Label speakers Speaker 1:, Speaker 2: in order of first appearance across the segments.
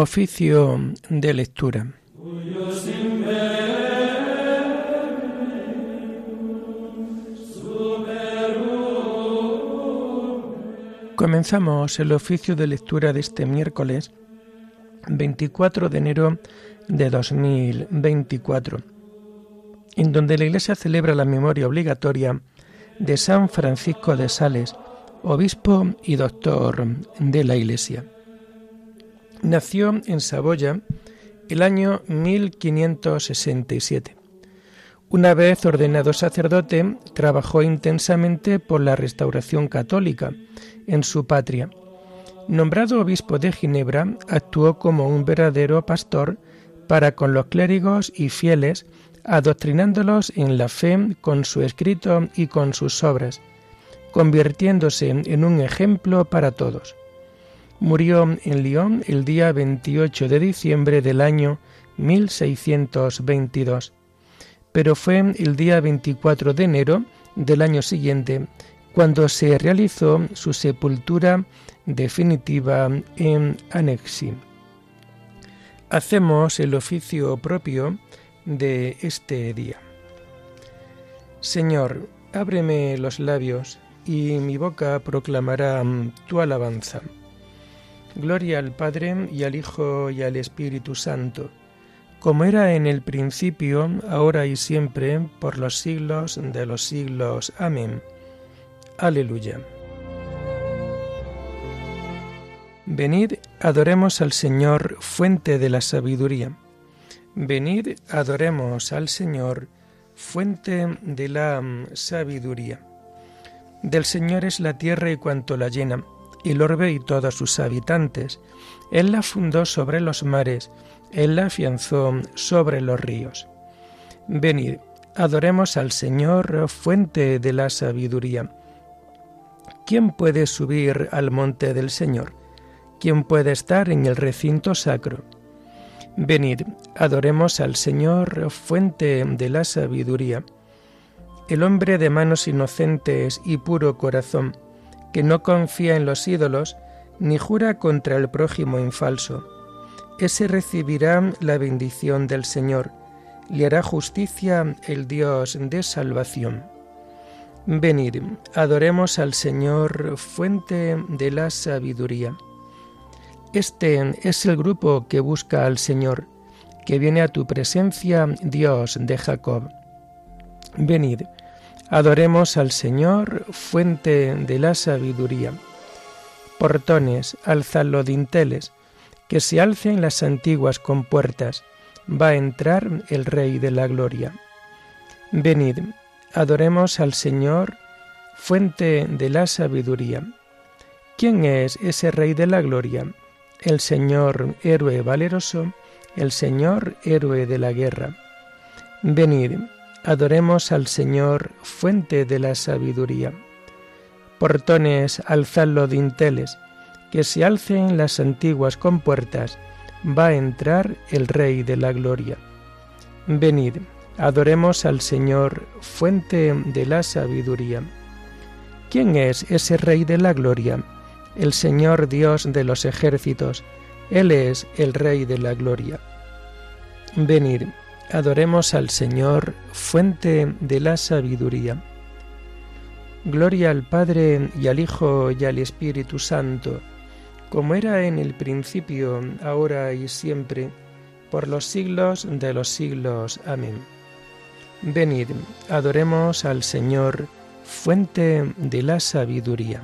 Speaker 1: Oficio de lectura. Comenzamos el oficio de lectura de este miércoles 24 de enero de 2024, en donde la Iglesia celebra la memoria obligatoria de San Francisco de Sales, obispo y doctor de la Iglesia. Nació en Saboya el año 1567. Una vez ordenado sacerdote, trabajó intensamente por la restauración católica en su patria. Nombrado obispo de Ginebra, actuó como un verdadero pastor para con los clérigos y fieles, adoctrinándolos en la fe con su escrito y con sus obras, convirtiéndose en un ejemplo para todos. Murió en Lyon el día 28 de diciembre del año 1622, pero fue el día 24 de enero del año siguiente cuando se realizó su sepultura definitiva en Anexi. Hacemos el oficio propio de este día. Señor, ábreme los labios y mi boca proclamará tu alabanza. Gloria al Padre y al Hijo y al Espíritu Santo, como era en el principio, ahora y siempre, por los siglos de los siglos. Amén. Aleluya. Venid, adoremos al Señor, fuente de la sabiduría. Venid, adoremos al Señor, fuente de la sabiduría. Del Señor es la tierra y cuanto la llena el orbe y todos sus habitantes. Él la fundó sobre los mares, Él la afianzó sobre los ríos. Venid, adoremos al Señor, fuente de la sabiduría. ¿Quién puede subir al monte del Señor? ¿Quién puede estar en el recinto sacro? Venid, adoremos al Señor, fuente de la sabiduría. El hombre de manos inocentes y puro corazón, que no confía en los ídolos, ni jura contra el prójimo infalso. Ese recibirá la bendición del Señor, le hará justicia el Dios de salvación. Venid, adoremos al Señor, fuente de la sabiduría. Este es el grupo que busca al Señor, que viene a tu presencia, Dios de Jacob. Venid, Adoremos al Señor, fuente de la sabiduría. Portones, alzad los dinteles, que se alcen las antiguas compuertas, va a entrar el Rey de la Gloria. Venid, adoremos al Señor, fuente de la sabiduría. ¿Quién es ese Rey de la Gloria? El Señor héroe valeroso, el Señor héroe de la guerra. Venid, Adoremos al Señor, fuente de la sabiduría. Portones, alzad los dinteles, que se alcen las antiguas compuertas, va a entrar el Rey de la Gloria. Venid, adoremos al Señor, fuente de la sabiduría. ¿Quién es ese Rey de la Gloria? El Señor Dios de los ejércitos, Él es el Rey de la Gloria. Venid, Adoremos al Señor, fuente de la sabiduría. Gloria al Padre y al Hijo y al Espíritu Santo, como era en el principio, ahora y siempre, por los siglos de los siglos. Amén. Venid, adoremos al Señor, fuente de la sabiduría.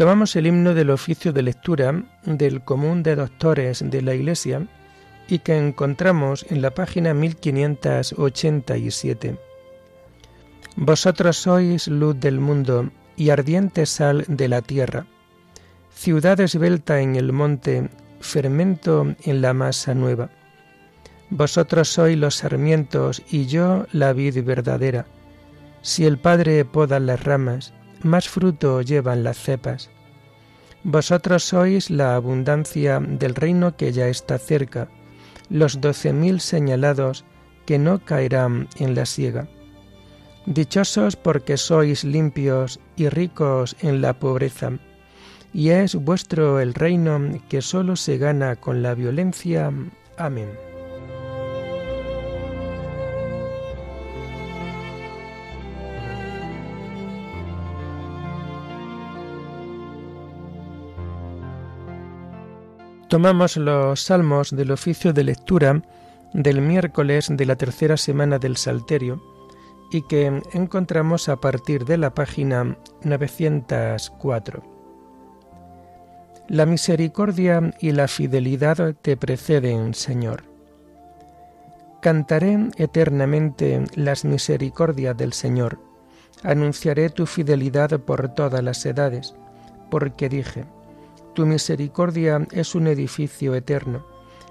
Speaker 1: Tomamos el himno del oficio de lectura del común de doctores de la Iglesia y que encontramos en la página 1587. Vosotros sois luz del mundo y ardiente sal de la tierra, ciudad esbelta en el monte, fermento en la masa nueva. Vosotros sois los sarmientos y yo la vid verdadera. Si el Padre poda las ramas, más fruto llevan las cepas. Vosotros sois la abundancia del reino que ya está cerca, los doce mil señalados que no caerán en la siega. Dichosos porque sois limpios y ricos en la pobreza, y es vuestro el reino que sólo se gana con la violencia. Amén. Tomamos los salmos del oficio de lectura del miércoles de la tercera semana del Salterio y que encontramos a partir de la página 904. La misericordia y la fidelidad te preceden, Señor. Cantaré eternamente las misericordias del Señor, anunciaré tu fidelidad por todas las edades, porque dije, tu misericordia es un edificio eterno.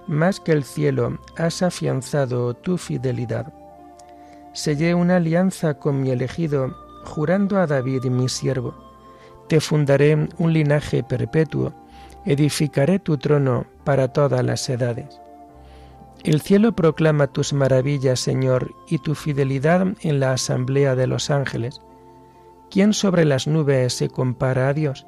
Speaker 1: Más que el cielo has afianzado tu fidelidad. Sellé una alianza con mi elegido, jurando a David mi siervo. Te fundaré un linaje perpetuo, edificaré tu trono para todas las edades. El cielo proclama tus maravillas, Señor, y tu fidelidad en la asamblea de los ángeles. ¿Quién sobre las nubes se compara a Dios?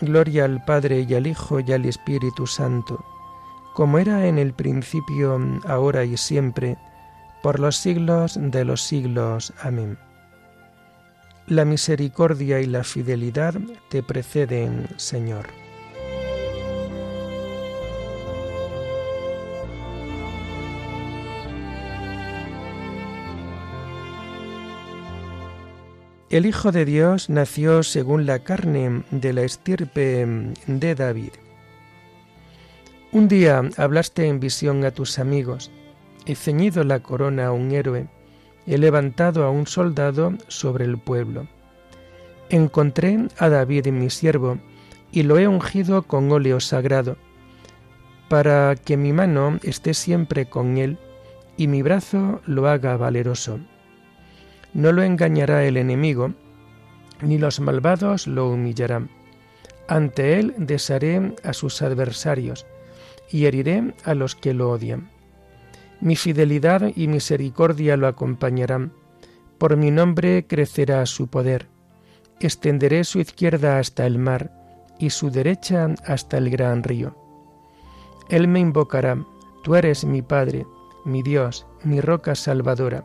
Speaker 1: Gloria al Padre y al Hijo y al Espíritu Santo, como era en el principio, ahora y siempre, por los siglos de los siglos. Amén. La misericordia y la fidelidad te preceden, Señor. El Hijo de Dios nació según la carne de la estirpe de David. Un día hablaste en visión a tus amigos, he ceñido la corona a un héroe, he levantado a un soldado sobre el pueblo. Encontré a David mi siervo, y lo he ungido con óleo sagrado, para que mi mano esté siempre con él, y mi brazo lo haga valeroso no lo engañará el enemigo, ni los malvados lo humillarán. Ante él desharé a sus adversarios, y heriré a los que lo odian. Mi fidelidad y misericordia lo acompañarán. Por mi nombre crecerá su poder. Extenderé su izquierda hasta el mar y su derecha hasta el gran río. Él me invocará, tú eres mi Padre, mi Dios, mi roca salvadora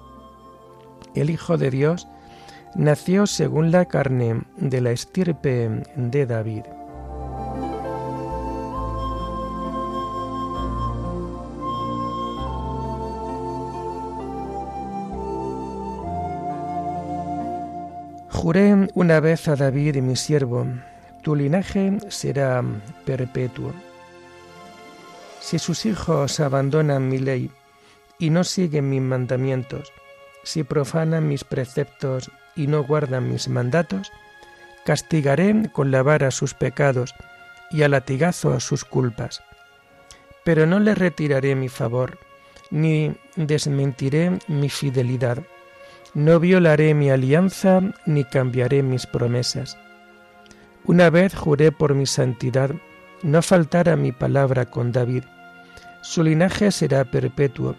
Speaker 1: el Hijo de Dios, nació según la carne de la estirpe de David. Juré una vez a David mi siervo, tu linaje será perpetuo. Si sus hijos abandonan mi ley y no siguen mis mandamientos, si profanan mis preceptos y no guardan mis mandatos, castigaré con la vara sus pecados y a latigazo sus culpas. Pero no le retiraré mi favor, ni desmentiré mi fidelidad. No violaré mi alianza, ni cambiaré mis promesas. Una vez juré por mi santidad, no faltará mi palabra con David. Su linaje será perpetuo,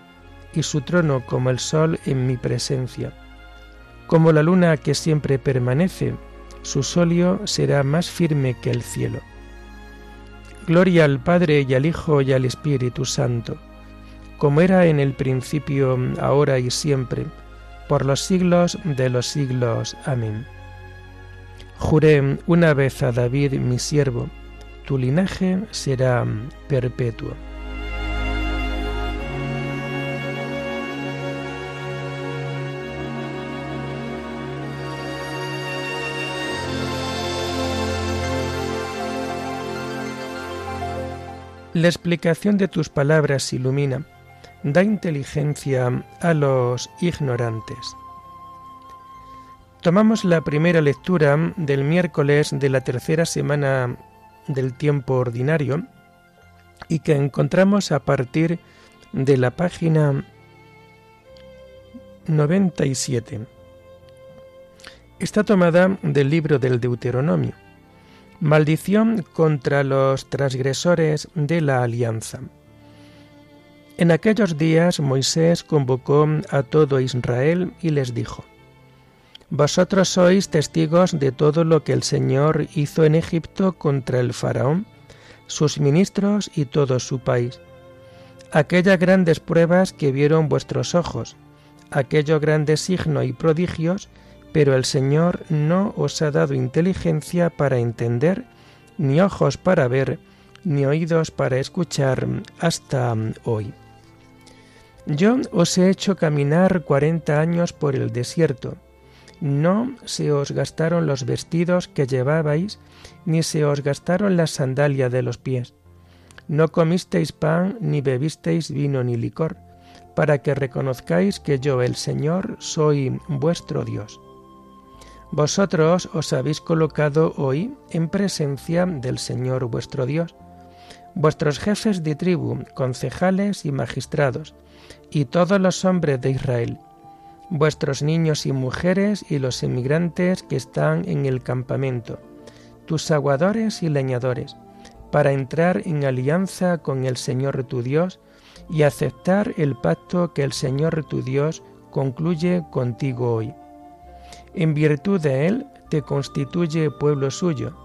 Speaker 1: y su trono como el sol en mi presencia. Como la luna que siempre permanece, su solio será más firme que el cielo. Gloria al Padre y al Hijo y al Espíritu Santo, como era en el principio, ahora y siempre, por los siglos de los siglos. Amén. Juré una vez a David mi siervo, tu linaje será perpetuo. La explicación de tus palabras ilumina, da inteligencia a los ignorantes. Tomamos la primera lectura del miércoles de la tercera semana del tiempo ordinario y que encontramos a partir de la página 97. Está tomada del libro del Deuteronomio. Maldición contra los transgresores de la alianza. En aquellos días Moisés convocó a todo Israel y les dijo, Vosotros sois testigos de todo lo que el Señor hizo en Egipto contra el faraón, sus ministros y todo su país. Aquellas grandes pruebas que vieron vuestros ojos, aquellos grandes signos y prodigios pero el Señor no os ha dado inteligencia para entender, ni ojos para ver, ni oídos para escuchar hasta hoy. Yo os he hecho caminar cuarenta años por el desierto. No se os gastaron los vestidos que llevabais, ni se os gastaron las sandalias de los pies. No comisteis pan, ni bebisteis vino ni licor, para que reconozcáis que yo, el Señor, soy vuestro Dios. Vosotros os habéis colocado hoy en presencia del Señor vuestro Dios, vuestros jefes de tribu, concejales y magistrados, y todos los hombres de Israel, vuestros niños y mujeres y los emigrantes que están en el campamento, tus aguadores y leñadores, para entrar en alianza con el Señor tu Dios y aceptar el pacto que el Señor tu Dios concluye contigo hoy en virtud de él te constituye pueblo suyo,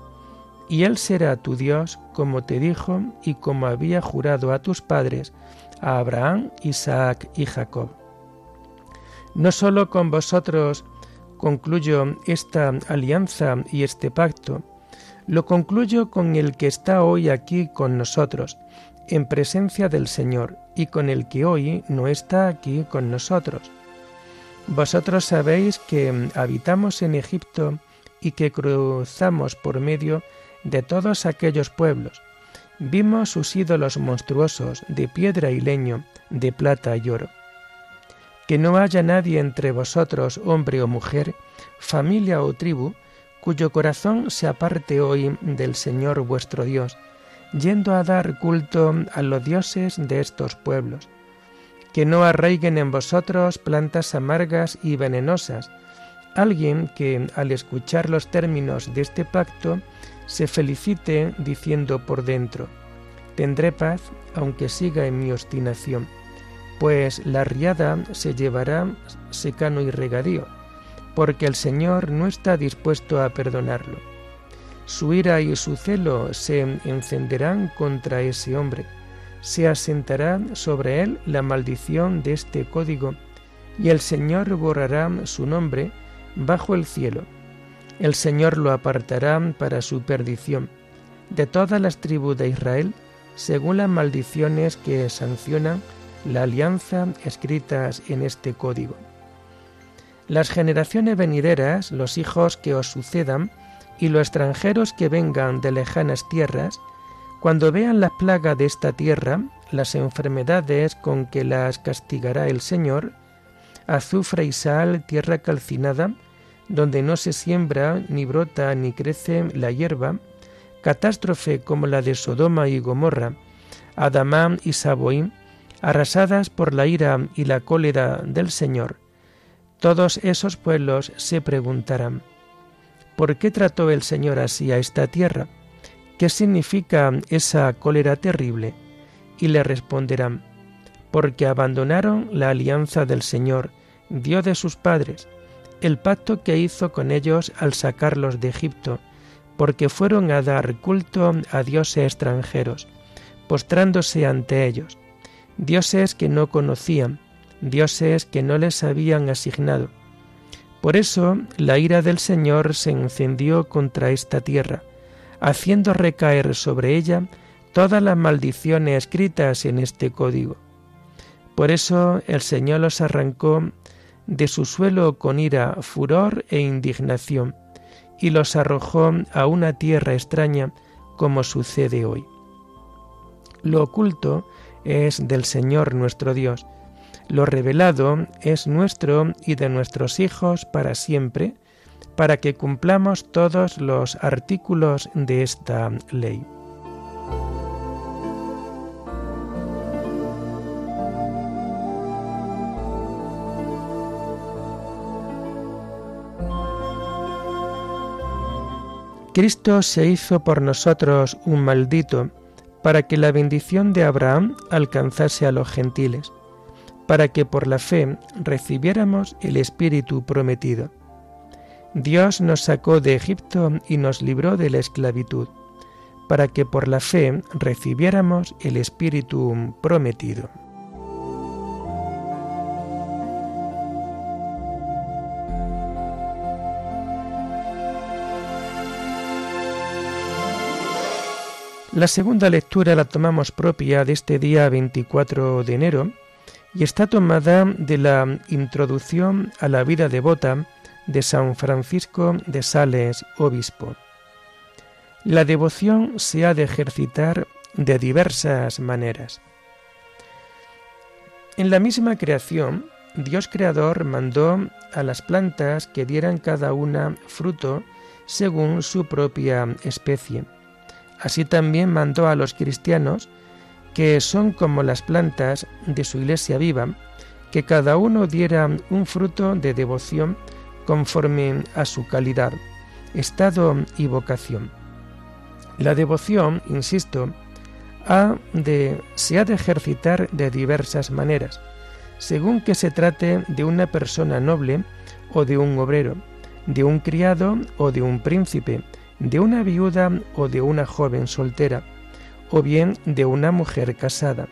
Speaker 1: y él será tu Dios como te dijo y como había jurado a tus padres, a Abraham, Isaac y Jacob. No solo con vosotros concluyo esta alianza y este pacto, lo concluyo con el que está hoy aquí con nosotros, en presencia del Señor, y con el que hoy no está aquí con nosotros vosotros sabéis que habitamos en Egipto y que cruzamos por medio de todos aquellos pueblos. Vimos sus ídolos monstruosos de piedra y leño, de plata y oro. Que no haya nadie entre vosotros, hombre o mujer, familia o tribu, cuyo corazón se aparte hoy del Señor vuestro Dios, yendo a dar culto a los dioses de estos pueblos que no arraiguen en vosotros plantas amargas y venenosas, alguien que al escuchar los términos de este pacto se felicite diciendo por dentro, tendré paz aunque siga en mi obstinación, pues la riada se llevará secano y regadío, porque el Señor no está dispuesto a perdonarlo. Su ira y su celo se encenderán contra ese hombre, se asentará sobre él la maldición de este código, y el Señor borrará su nombre bajo el cielo. El Señor lo apartará para su perdición de todas las tribus de Israel, según las maldiciones que sancionan la alianza escritas en este código. Las generaciones venideras, los hijos que os sucedan, y los extranjeros que vengan de lejanas tierras, cuando vean las plagas de esta tierra, las enfermedades con que las castigará el Señor, azufre y sal, tierra calcinada, donde no se siembra, ni brota, ni crece la hierba, catástrofe como la de Sodoma y Gomorra, Adamán y Saboín, arrasadas por la ira y la cólera del Señor, todos esos pueblos se preguntarán, ¿por qué trató el Señor así a esta tierra? ¿Qué significa esa cólera terrible? Y le responderán, porque abandonaron la alianza del Señor, Dios de sus padres, el pacto que hizo con ellos al sacarlos de Egipto, porque fueron a dar culto a dioses extranjeros, postrándose ante ellos, dioses que no conocían, dioses que no les habían asignado. Por eso la ira del Señor se encendió contra esta tierra, haciendo recaer sobre ella todas las maldiciones escritas en este código. Por eso el Señor los arrancó de su suelo con ira, furor e indignación, y los arrojó a una tierra extraña como sucede hoy. Lo oculto es del Señor nuestro Dios, lo revelado es nuestro y de nuestros hijos para siempre, para que cumplamos todos los artículos de esta ley. Cristo se hizo por nosotros un maldito, para que la bendición de Abraham alcanzase a los gentiles para que por la fe recibiéramos el Espíritu prometido. Dios nos sacó de Egipto y nos libró de la esclavitud, para que por la fe recibiéramos el Espíritu prometido. La segunda lectura la tomamos propia de este día 24 de enero, y está tomada de la introducción a la vida devota de San Francisco de Sales, obispo. La devoción se ha de ejercitar de diversas maneras. En la misma creación, Dios Creador mandó a las plantas que dieran cada una fruto según su propia especie. Así también mandó a los cristianos que son como las plantas de su iglesia viva, que cada uno diera un fruto de devoción conforme a su calidad, estado y vocación. La devoción, insisto, ha de, se ha de ejercitar de diversas maneras, según que se trate de una persona noble o de un obrero, de un criado o de un príncipe, de una viuda o de una joven soltera, o bien de una mujer casada.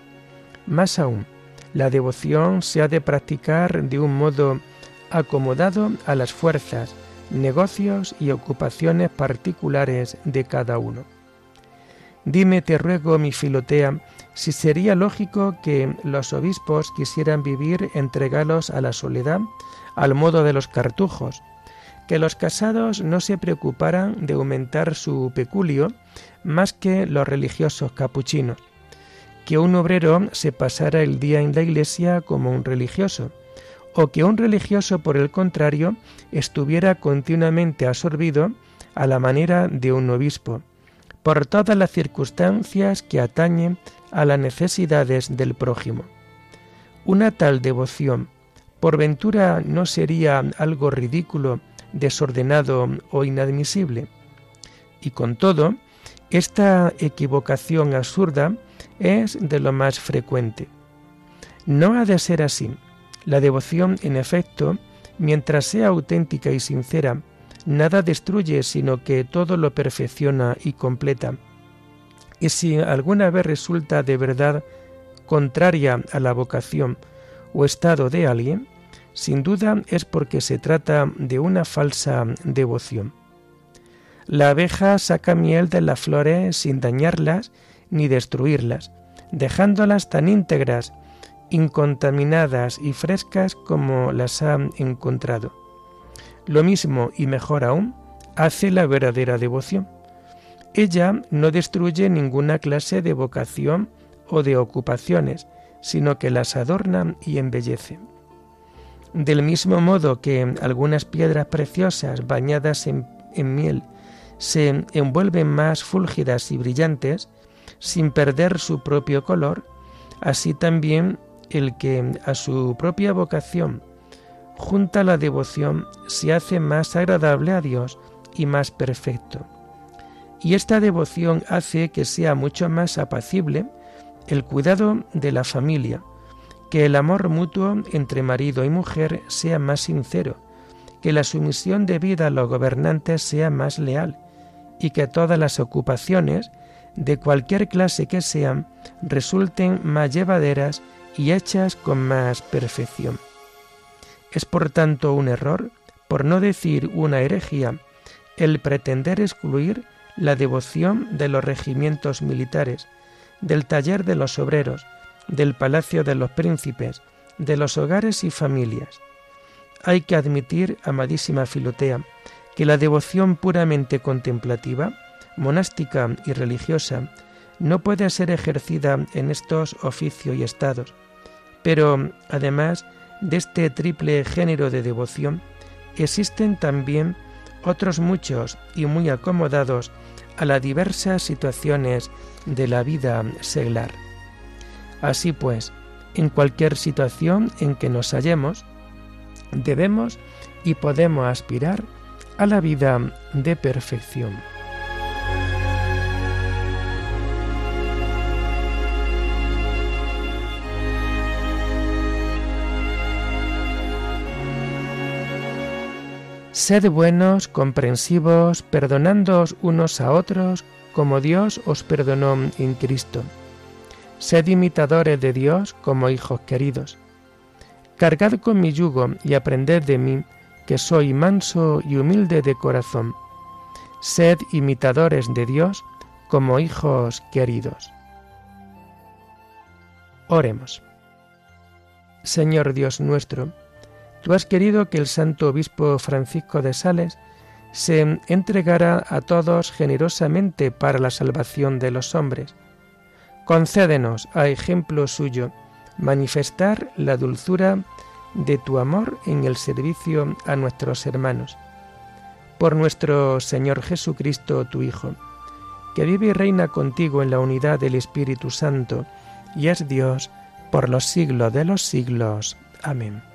Speaker 1: Más aún, la devoción se ha de practicar de un modo acomodado a las fuerzas, negocios y ocupaciones particulares de cada uno. Dime, te ruego, mi Filotea, si sería lógico que los obispos quisieran vivir entregados a la soledad, al modo de los cartujos, que los casados no se preocuparan de aumentar su peculio más que los religiosos capuchinos, que un obrero se pasara el día en la iglesia como un religioso, o que un religioso, por el contrario, estuviera continuamente absorbido a la manera de un obispo, por todas las circunstancias que atañen a las necesidades del prójimo. Una tal devoción, por ventura, no sería algo ridículo desordenado o inadmisible. Y con todo, esta equivocación absurda es de lo más frecuente. No ha de ser así. La devoción, en efecto, mientras sea auténtica y sincera, nada destruye, sino que todo lo perfecciona y completa. Y si alguna vez resulta de verdad contraria a la vocación o estado de alguien, sin duda es porque se trata de una falsa devoción. La abeja saca miel de las flores sin dañarlas ni destruirlas, dejándolas tan íntegras, incontaminadas y frescas como las ha encontrado. Lo mismo y mejor aún hace la verdadera devoción. Ella no destruye ninguna clase de vocación o de ocupaciones, sino que las adorna y embellece. Del mismo modo que algunas piedras preciosas bañadas en, en miel se envuelven más fúlgidas y brillantes, sin perder su propio color, así también el que a su propia vocación junta la devoción se hace más agradable a Dios y más perfecto. Y esta devoción hace que sea mucho más apacible el cuidado de la familia, que el amor mutuo entre marido y mujer sea más sincero, que la sumisión debida a los gobernantes sea más leal, y que todas las ocupaciones, de cualquier clase que sean, resulten más llevaderas y hechas con más perfección. Es por tanto un error, por no decir una herejía, el pretender excluir la devoción de los regimientos militares, del taller de los obreros, del palacio de los príncipes, de los hogares y familias. Hay que admitir, amadísima Filotea, que la devoción puramente contemplativa, monástica y religiosa no puede ser ejercida en estos oficios y estados, pero además de este triple género de devoción, existen también otros muchos y muy acomodados a las diversas situaciones de la vida seglar. Así pues, en cualquier situación en que nos hallemos, debemos y podemos aspirar a la vida de perfección. Sed buenos, comprensivos, perdonándoos unos a otros, como Dios os perdonó en Cristo. Sed imitadores de Dios como hijos queridos. Cargad con mi yugo y aprended de mí, que soy manso y humilde de corazón. Sed imitadores de Dios como hijos queridos. Oremos. Señor Dios nuestro, Tú has querido que el santo obispo Francisco de Sales se entregara a todos generosamente para la salvación de los hombres. Concédenos, a ejemplo suyo, manifestar la dulzura de tu amor en el servicio a nuestros hermanos. Por nuestro Señor Jesucristo, tu Hijo, que vive y reina contigo en la unidad del Espíritu Santo, y es Dios por los siglos de los siglos. Amén.